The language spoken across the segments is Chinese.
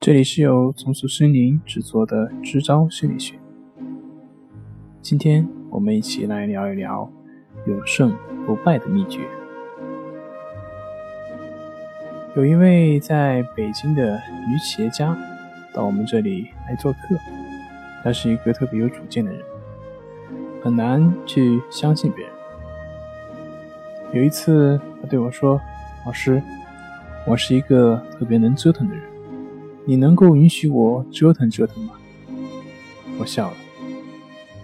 这里是由重塑森林制作的支招心理学。今天我们一起来聊一聊有胜不败的秘诀。有一位在北京的女企业家到我们这里来做客，她是一个特别有主见的人，很难去相信别人。有一次，他对我说：“老师，我是一个特别能折腾的人。”你能够允许我折腾折腾吗？我笑了。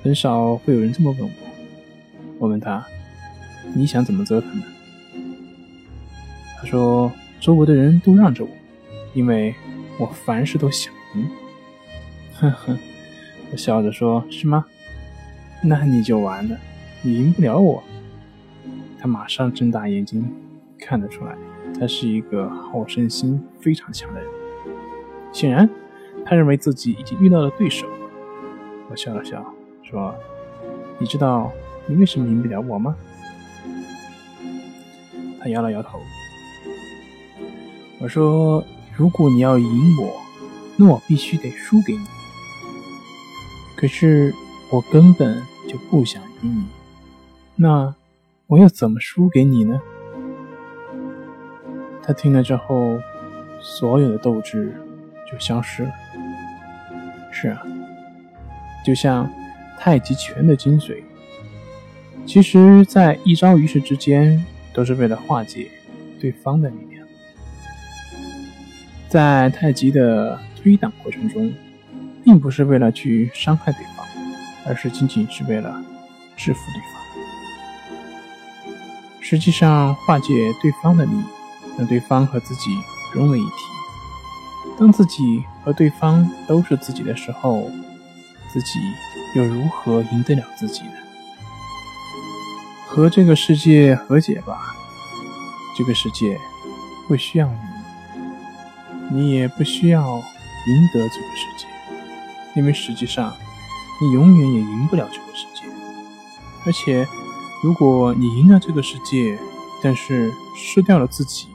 很少会有人这么问我。我问他：“你想怎么折腾呢？”他说：“周围的人都让着我，因为我凡事都想赢。”呵呵，我笑着说：“是吗？那你就完了，你赢不了我。”他马上睁大眼睛，看得出来，他是一个好胜心非常强的人。显然，他认为自己已经遇到了对手。我笑了笑，说：“你知道你为什么赢不了我吗？”他摇了摇头。我说：“如果你要赢我，那我必须得输给你。可是我根本就不想赢你，那我又怎么输给你呢？”他听了之后，所有的斗志。就消失了。是啊，就像太极拳的精髓，其实，在一招一式之间，都是为了化解对方的力量。在太极的推挡过程中，并不是为了去伤害对方，而是仅仅是为了制服对方。实际上，化解对方的力，让对方和自己融为一体。当自己和对方都是自己的时候，自己又如何赢得了自己呢？和这个世界和解吧，这个世界不需要你，你也不需要赢得这个世界，因为实际上你永远也赢不了这个世界。而且，如果你赢了这个世界，但是失掉了自己，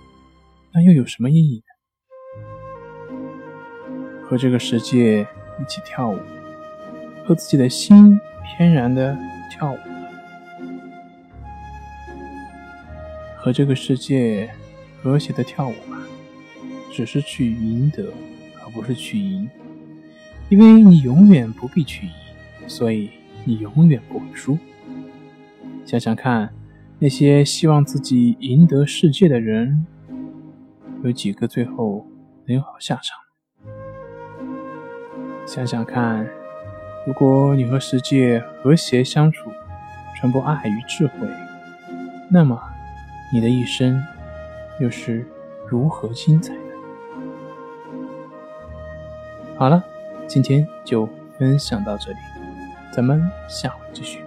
那又有什么意义呢？和这个世界一起跳舞，和自己的心翩然的跳舞，和这个世界和谐的跳舞吧，只是去赢得，而不是去赢，因为你永远不必去赢，所以你永远不会输。想想看，那些希望自己赢得世界的人，有几个最后能有好下场？想想看，如果你和世界和谐相处，传播爱与智慧，那么你的一生又是如何精彩的？好了，今天就分享到这里，咱们下回继续。